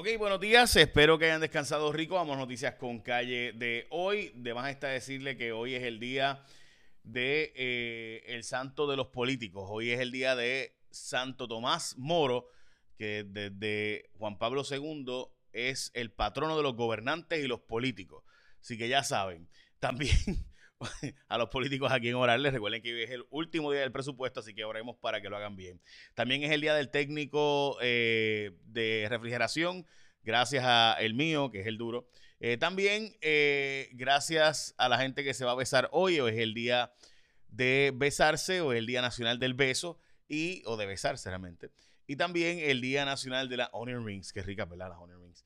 Ok, buenos días. Espero que hayan descansado rico. Vamos a noticias con calle de hoy. De más está decirle que hoy es el día de eh, el santo de los políticos. Hoy es el día de Santo Tomás Moro, que desde Juan Pablo II es el patrono de los gobernantes y los políticos. Así que ya saben. También a los políticos aquí en orarles. Recuerden que hoy es el último día del presupuesto, así que oremos para que lo hagan bien. También es el día del técnico eh, de refrigeración, gracias a el mío, que es el duro. Eh, también eh, gracias a la gente que se va a besar hoy, hoy es el día de besarse, o el Día Nacional del Beso, y, o de besarse realmente. Y también el Día Nacional de la Onion Rings, que rica, ¿verdad? Las Onion Rings.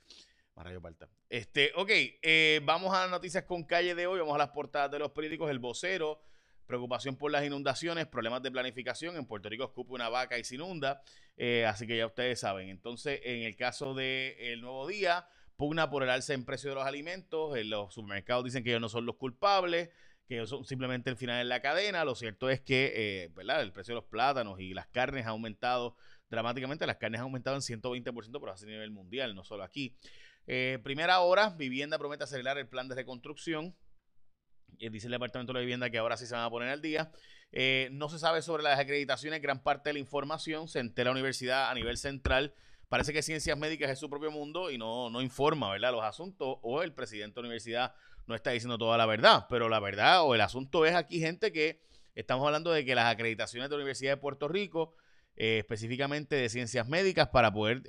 Marayo Parta. Este, ok, eh, vamos a las noticias con calle de hoy, vamos a las portadas de los periódicos. El vocero, preocupación por las inundaciones, problemas de planificación. En Puerto Rico escupe una vaca y se inunda, eh, así que ya ustedes saben. Entonces, en el caso del el Nuevo Día, pugna por el alza en precio de los alimentos. En los supermercados dicen que ellos no son los culpables, que ellos son simplemente el final de la cadena. Lo cierto es que, eh, ¿verdad? El precio de los plátanos y las carnes ha aumentado dramáticamente. Las carnes han aumentado en 120%, pero a nivel mundial, no solo aquí. Eh, primera hora, vivienda promete acelerar el plan de reconstrucción. Eh, dice el Departamento de la Vivienda que ahora sí se van a poner al día. Eh, no se sabe sobre las acreditaciones, gran parte de la información se entera la universidad a nivel central. Parece que ciencias médicas es su propio mundo y no, no informa, ¿verdad? Los asuntos o el presidente de la universidad no está diciendo toda la verdad, pero la verdad o el asunto es aquí gente que estamos hablando de que las acreditaciones de la Universidad de Puerto Rico, específicamente de ciencias médicas, para poder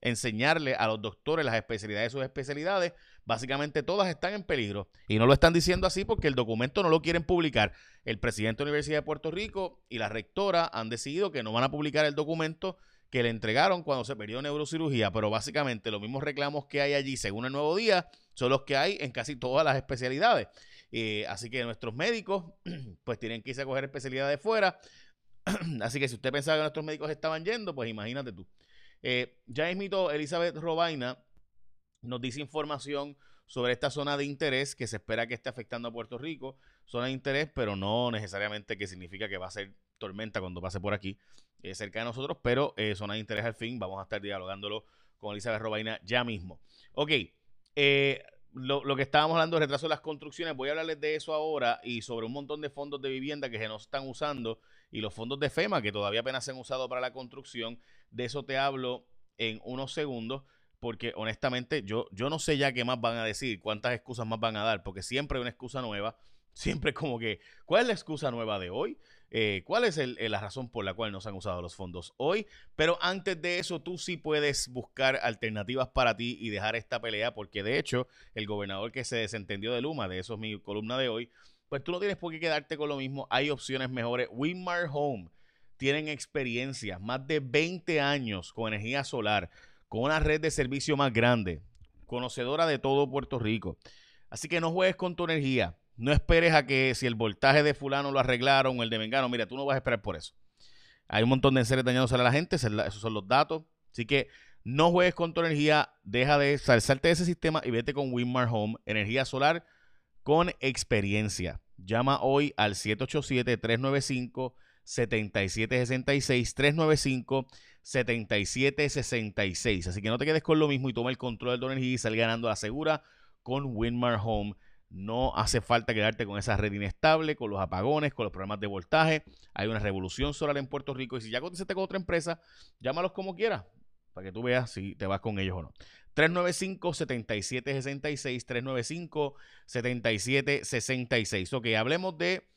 enseñarle a los doctores las especialidades de sus especialidades, básicamente todas están en peligro. Y no lo están diciendo así porque el documento no lo quieren publicar. El presidente de la Universidad de Puerto Rico y la rectora han decidido que no van a publicar el documento que le entregaron cuando se perdió neurocirugía, pero básicamente los mismos reclamos que hay allí, según el nuevo día, son los que hay en casi todas las especialidades. Eh, así que nuestros médicos, pues tienen que irse a coger especialidades fuera. así que si usted pensaba que nuestros médicos estaban yendo, pues imagínate tú. Eh, ya mito Elizabeth Robaina nos dice información sobre esta zona de interés que se espera que esté afectando a Puerto Rico. Zona de interés, pero no necesariamente que significa que va a ser tormenta cuando pase por aquí, eh, cerca de nosotros, pero eh, zona de interés al fin. Vamos a estar dialogándolo con Elizabeth Robaina ya mismo. Ok, eh, lo, lo, que estábamos hablando de retraso de las construcciones, voy a hablarles de eso ahora y sobre un montón de fondos de vivienda que se no están usando y los fondos de FEMA que todavía apenas se han usado para la construcción. De eso te hablo en unos segundos porque honestamente yo, yo no sé ya qué más van a decir, cuántas excusas más van a dar, porque siempre hay una excusa nueva, siempre como que, ¿cuál es la excusa nueva de hoy? Eh, ¿Cuál es la razón por la cual no se han usado los fondos hoy? Pero antes de eso, tú sí puedes buscar alternativas para ti y dejar esta pelea, porque de hecho, el gobernador que se desentendió de Luma, de eso es mi columna de hoy, pues tú no tienes por qué quedarte con lo mismo. Hay opciones mejores. Winmar Home tienen experiencia, más de 20 años con energía solar, con una red de servicio más grande, conocedora de todo Puerto Rico. Así que no juegues con tu energía. No esperes a que si el voltaje de fulano lo arreglaron o el de Mengano, mira, tú no vas a esperar por eso. Hay un montón de seres dañados a la gente, esos son los datos. Así que no juegues con tu energía, deja de saltarte de ese sistema y vete con Winmar Home, energía solar con experiencia. Llama hoy al 787-395-7766, 395-7766. Así que no te quedes con lo mismo y toma el control de tu energía y sal ganando la segura con Winmar Home. No hace falta quedarte con esa red inestable, con los apagones, con los problemas de voltaje. Hay una revolución solar en Puerto Rico y si ya cotizaste con otra empresa, llámalos como quieras para que tú veas si te vas con ellos o no. 395-7766, 395-7766. Ok, hablemos de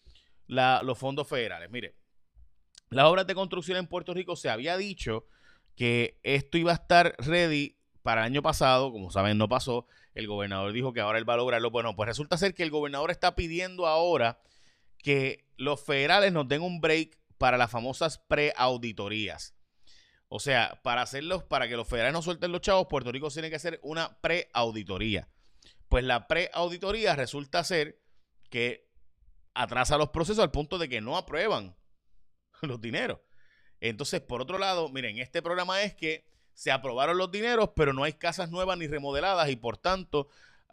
los fondos federales. Mire, las obras de construcción en Puerto Rico se había dicho que esto iba a estar ready para el año pasado, como saben, no pasó. El gobernador dijo que ahora él va a lograrlo. Bueno, pues resulta ser que el gobernador está pidiendo ahora que los federales nos den un break para las famosas preauditorías. O sea, para hacerlos, para que los federales no suelten los chavos, Puerto Rico tiene que hacer una preauditoría. Pues la preauditoría resulta ser que atrasa los procesos al punto de que no aprueban los dineros. Entonces, por otro lado, miren, este programa es que se aprobaron los dineros, pero no hay casas nuevas ni remodeladas y por tanto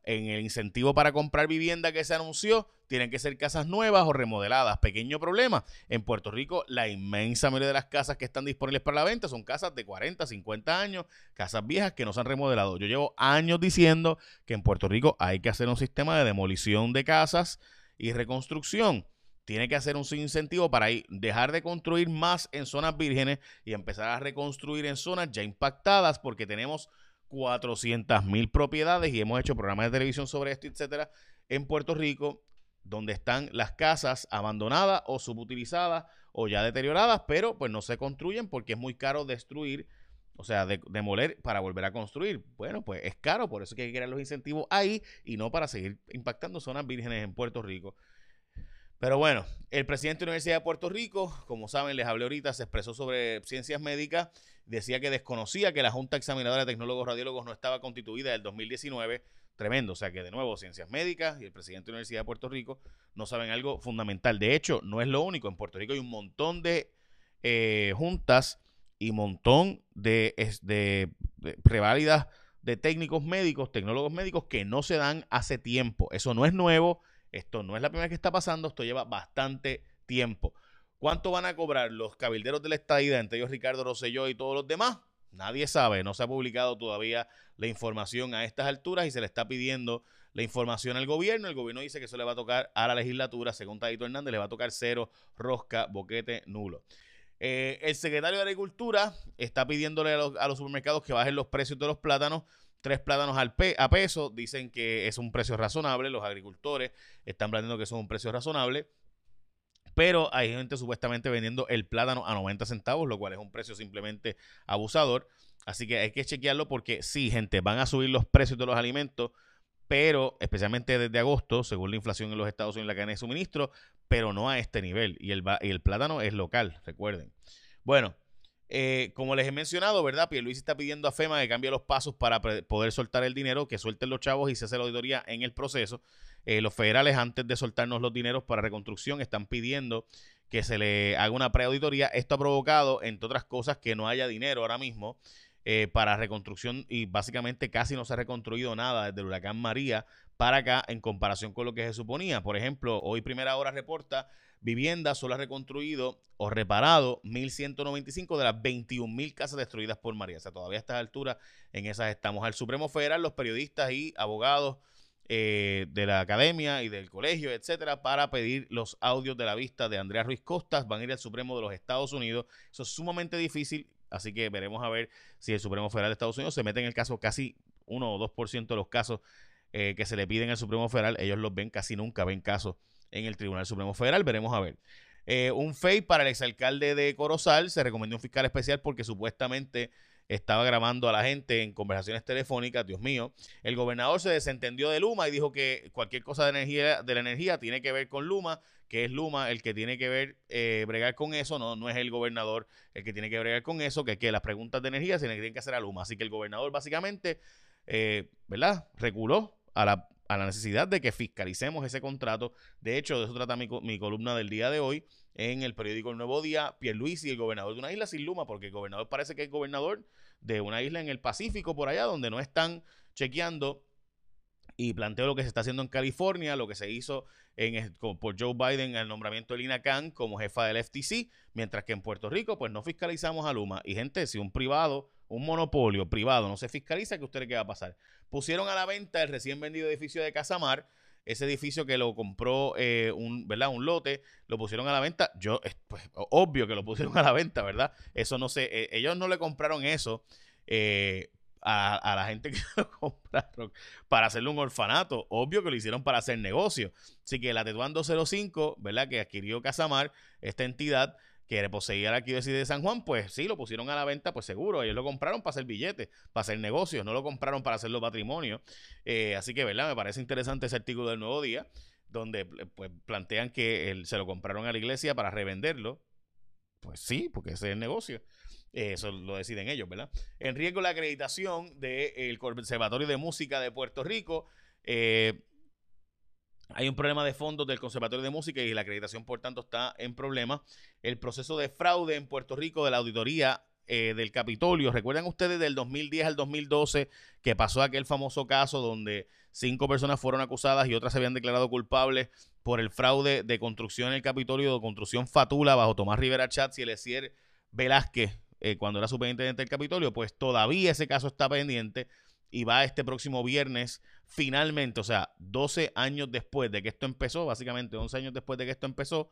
en el incentivo para comprar vivienda que se anunció, tienen que ser casas nuevas o remodeladas. Pequeño problema. En Puerto Rico, la inmensa mayoría de las casas que están disponibles para la venta son casas de 40, 50 años, casas viejas que no se han remodelado. Yo llevo años diciendo que en Puerto Rico hay que hacer un sistema de demolición de casas y reconstrucción. Tiene que hacer un incentivo para dejar de construir más en zonas vírgenes y empezar a reconstruir en zonas ya impactadas porque tenemos 400 mil propiedades y hemos hecho programas de televisión sobre esto, etcétera, en Puerto Rico, donde están las casas abandonadas o subutilizadas o ya deterioradas, pero pues no se construyen porque es muy caro destruir, o sea, demoler para volver a construir. Bueno, pues es caro, por eso hay que crear los incentivos ahí y no para seguir impactando zonas vírgenes en Puerto Rico. Pero bueno, el presidente de la Universidad de Puerto Rico, como saben, les hablé ahorita, se expresó sobre ciencias médicas, decía que desconocía que la Junta Examinadora de Tecnólogos Radiólogos no estaba constituida el 2019. Tremendo, o sea que de nuevo, ciencias médicas y el presidente de la Universidad de Puerto Rico no saben algo fundamental. De hecho, no es lo único, en Puerto Rico hay un montón de eh, juntas y montón de, de, de preválidas de técnicos médicos, tecnólogos médicos que no se dan hace tiempo. Eso no es nuevo esto no es la primera vez que está pasando, esto lleva bastante tiempo. ¿Cuánto van a cobrar los cabilderos de la estadía, entre ellos Ricardo Rosselló y todos los demás? Nadie sabe, no se ha publicado todavía la información a estas alturas y se le está pidiendo la información al gobierno. El gobierno dice que eso le va a tocar a la legislatura, según Tadito Hernández, le va a tocar cero, rosca, boquete, nulo. Eh, el secretario de Agricultura está pidiéndole a los supermercados que bajen los precios de los plátanos tres plátanos al a peso, dicen que es un precio razonable, los agricultores están planteando que es un precio razonable, pero hay gente supuestamente vendiendo el plátano a 90 centavos, lo cual es un precio simplemente abusador. Así que hay que chequearlo porque sí, gente, van a subir los precios de los alimentos, pero especialmente desde agosto, según la inflación en los Estados Unidos y la cadena de suministro, pero no a este nivel. Y el, y el plátano es local, recuerden. Bueno, eh, como les he mencionado, ¿verdad? Luis está pidiendo a FEMA que cambie los pasos para poder soltar el dinero, que suelten los chavos y se hace la auditoría en el proceso. Eh, los federales, antes de soltarnos los dineros para reconstrucción, están pidiendo que se le haga una preauditoría. Esto ha provocado, entre otras cosas, que no haya dinero ahora mismo eh, para reconstrucción y básicamente casi no se ha reconstruido nada desde el huracán María para acá en comparación con lo que se suponía. Por ejemplo, hoy Primera Hora reporta viviendas solo ha reconstruido o reparado 1.195 de las 21.000 casas destruidas por María. O sea, todavía a estas alturas en esas estamos. Al Supremo Federal, los periodistas y abogados eh, de la academia y del colegio, etcétera, para pedir los audios de la vista de Andrea Ruiz Costas. Van a ir al Supremo de los Estados Unidos. Eso es sumamente difícil, así que veremos a ver si el Supremo Federal de Estados Unidos se mete en el caso casi 1 o 2% de los casos eh, que se le piden al Supremo Federal. Ellos los ven casi nunca, ven casos en el Tribunal Supremo Federal. Veremos a ver. Eh, un FEI para el exalcalde de Corozal. Se recomendó un fiscal especial porque supuestamente estaba grabando a la gente en conversaciones telefónicas. Dios mío. El gobernador se desentendió de Luma y dijo que cualquier cosa de energía de la energía tiene que ver con Luma, que es Luma el que tiene que ver, eh, bregar con eso. No, no es el gobernador el que tiene que bregar con eso, que, que las preguntas de energía se tienen que hacer a Luma. Así que el gobernador básicamente, ¿verdad? Reculó a la a la necesidad de que fiscalicemos ese contrato. De hecho, de eso trata mi, mi, columna del día de hoy en el periódico El Nuevo Día, Pierluisi, el gobernador de una isla sin luma, porque el gobernador parece que es gobernador de una isla en el Pacífico por allá, donde no están chequeando y planteo lo que se está haciendo en California, lo que se hizo en, por Joe Biden en el nombramiento de Lina Khan como jefa del FTC, mientras que en Puerto Rico pues no fiscalizamos a Luma. Y gente, si un privado un monopolio privado no se fiscaliza, ¿qué ustedes qué va a pasar? Pusieron a la venta el recién vendido edificio de Casamar, ese edificio que lo compró eh, un, ¿verdad? un lote, lo pusieron a la venta. Yo, pues, obvio que lo pusieron a la venta, ¿verdad? Eso no sé, eh, ellos no le compraron eso eh, a, la gente que lo compraron para hacerle un orfanato. Obvio que lo hicieron para hacer negocio. Así que la Tetuán 205, ¿verdad? Que adquirió Casamar, esta entidad, que poseía la arquidiócesis de San Juan, pues sí, lo pusieron a la venta, pues seguro, ellos lo compraron para hacer billetes, para hacer negocios, no lo compraron para hacerlo patrimonio. Eh, así que, ¿verdad? Me parece interesante ese artículo del Nuevo Día, donde pues, plantean que se lo compraron a la iglesia para revenderlo. Pues sí, porque ese es el negocio. Eh, eso lo deciden ellos, ¿verdad? En riesgo la acreditación del Conservatorio de Música de Puerto Rico. Eh, hay un problema de fondos del Conservatorio de Música y la acreditación, por tanto, está en problema. El proceso de fraude en Puerto Rico de la auditoría eh, del Capitolio. ¿Recuerdan ustedes del 2010 al 2012 que pasó aquel famoso caso donde cinco personas fueron acusadas y otras se habían declarado culpables por el fraude de construcción en el Capitolio, de construcción fatula bajo Tomás Rivera Chats y Eliezer Velázquez eh, cuando era superintendente del Capitolio? Pues todavía ese caso está pendiente y va este próximo viernes finalmente, o sea, 12 años después de que esto empezó, básicamente 11 años después de que esto empezó,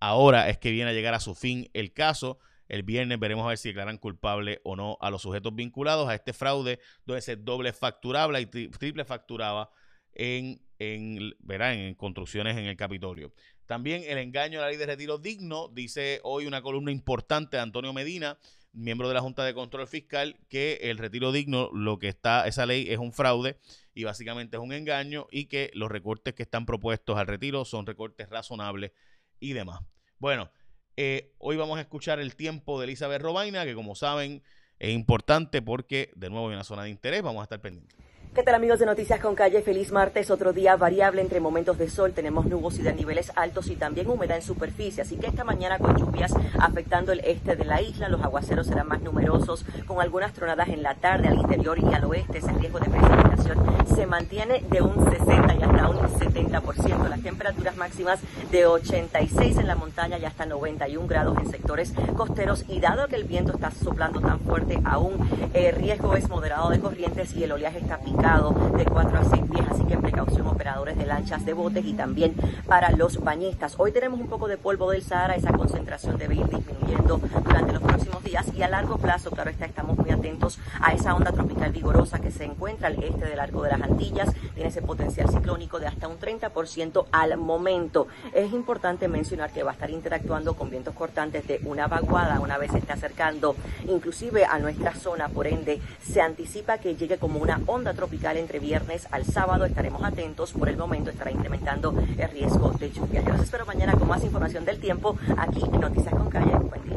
ahora es que viene a llegar a su fin el caso. El viernes veremos a ver si declaran culpable o no a los sujetos vinculados a este fraude, donde se doble facturaba y triple facturaba en, en, en construcciones en el Capitolio. También el engaño a la ley de retiro digno, dice hoy una columna importante de Antonio Medina, miembro de la Junta de Control Fiscal, que el retiro digno, lo que está, esa ley es un fraude y básicamente es un engaño y que los recortes que están propuestos al retiro son recortes razonables y demás. Bueno, eh, hoy vamos a escuchar el tiempo de Elizabeth Robaina, que como saben es importante porque de nuevo hay una zona de interés, vamos a estar pendientes. ¿Qué tal amigos de Noticias con Calle? Feliz martes, otro día variable entre momentos de sol, tenemos nubosidad en niveles altos y también humedad en superficie, así que esta mañana con lluvias afectando el este de la isla, los aguaceros serán más numerosos, con algunas tronadas en la tarde al interior y al oeste, ese riesgo de precipitación se mantiene de un 60 y hasta un 70%, las temperaturas máximas de 86 en la montaña y hasta 91 grados en sectores costeros. Y dado que el viento está soplando tan fuerte aún, el riesgo es moderado de corrientes y el oleaje está de 4 a 6 pies, así que precaución operadores de lanchas de botes y también para los bañistas. Hoy tenemos un poco de polvo del Sahara, esa concentración debe ir disminuyendo durante los próximos días y a largo plazo, claro está, estamos muy atentos a esa onda tropical vigorosa que se encuentra al este del arco de las Antillas, tiene ese potencial ciclónico de hasta un 30% al momento. Es importante mencionar que va a estar interactuando con vientos cortantes de una vaguada una vez se esté acercando inclusive a nuestra zona, por ende se anticipa que llegue como una onda tropical entre viernes al sábado. Estaremos atentos. Por el momento estará incrementando el riesgo de lluvia. Yo los espero mañana con más información del tiempo aquí en Noticias con Calle. Buen día.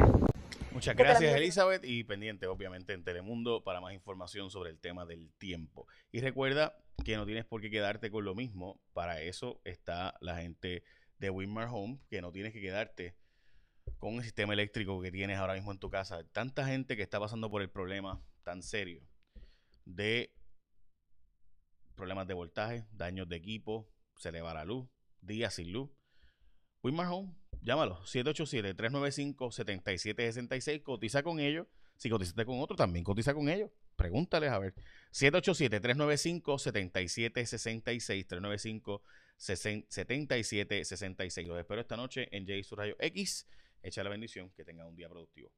Muchas gracias, Elizabeth. Y pendiente, obviamente, en Telemundo para más información sobre el tema del tiempo. Y recuerda que no tienes por qué quedarte con lo mismo. Para eso está la gente de Winmar Home, que no tienes que quedarte con el sistema eléctrico que tienes ahora mismo en tu casa. Tanta gente que está pasando por el problema tan serio de problemas de voltaje, daños de equipo, se le va la luz, días sin luz. Winmar Home, llámalo, 787-395-7766, cotiza con ellos. Si cotizaste con otro, también cotiza con ellos. Pregúntales a ver. 787-395-7766, 395-7766. Los espero esta noche en J Rayo X. Echa la bendición, que tenga un día productivo.